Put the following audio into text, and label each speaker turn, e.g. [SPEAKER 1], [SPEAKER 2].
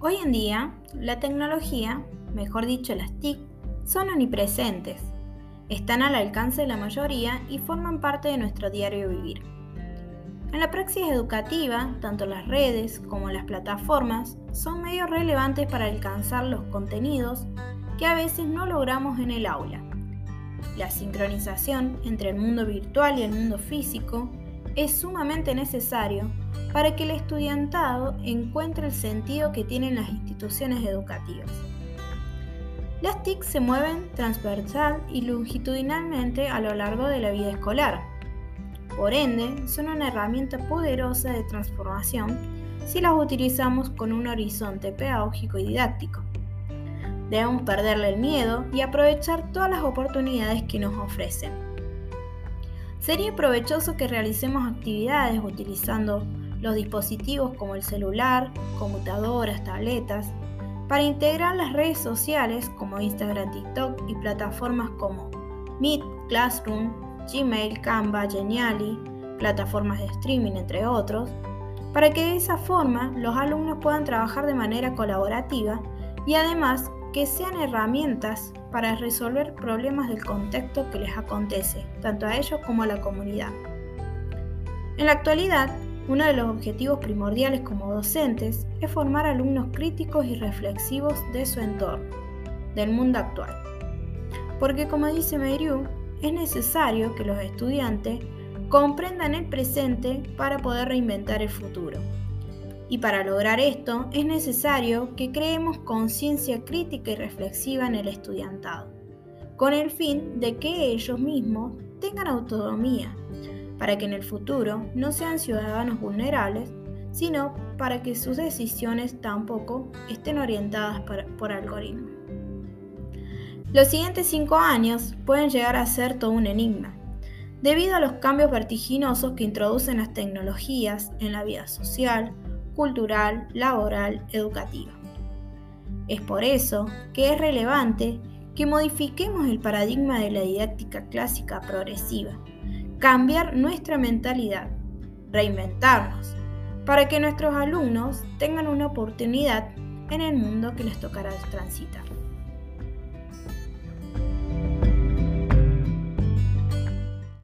[SPEAKER 1] Hoy en día, la tecnología, mejor dicho las TIC, son omnipresentes, están al alcance de la mayoría y forman parte de nuestro diario vivir. En la praxis educativa, tanto las redes como las plataformas son medios relevantes para alcanzar los contenidos que a veces no logramos en el aula. La sincronización entre el mundo virtual y el mundo físico es sumamente necesario para que el estudiantado encuentre el sentido que tienen las instituciones educativas. Las TIC se mueven transversal y longitudinalmente a lo largo de la vida escolar. Por ende, son una herramienta poderosa de transformación si las utilizamos con un horizonte pedagógico y didáctico. Debemos perderle el miedo y aprovechar todas las oportunidades que nos ofrecen. Sería provechoso que realicemos actividades utilizando los dispositivos como el celular, computadoras, tabletas, para integrar las redes sociales como Instagram, TikTok y plataformas como Meet, Classroom, Gmail, Canva, Geniali, plataformas de streaming, entre otros, para que de esa forma los alumnos puedan trabajar de manera colaborativa y además que sean herramientas para resolver problemas del contexto que les acontece, tanto a ellos como a la comunidad. En la actualidad, uno de los objetivos primordiales como docentes es formar alumnos críticos y reflexivos de su entorno, del mundo actual. Porque como dice Meriu, es necesario que los estudiantes comprendan el presente para poder reinventar el futuro. Y para lograr esto es necesario que creemos conciencia crítica y reflexiva en el estudiantado, con el fin de que ellos mismos tengan autonomía para que en el futuro no sean ciudadanos vulnerables, sino para que sus decisiones tampoco estén orientadas por, algoritmos. Los siguientes cinco años pueden llegar a ser todo un enigma, debido a los cambios vertiginosos que introducen las tecnologías en la vida social, cultural, laboral, educativa. Es por eso que es relevante que modifiquemos el paradigma de la didáctica clásica progresiva, cambiar nuestra mentalidad, reinventarnos, para que nuestros alumnos tengan una oportunidad en el mundo que les tocará transitar.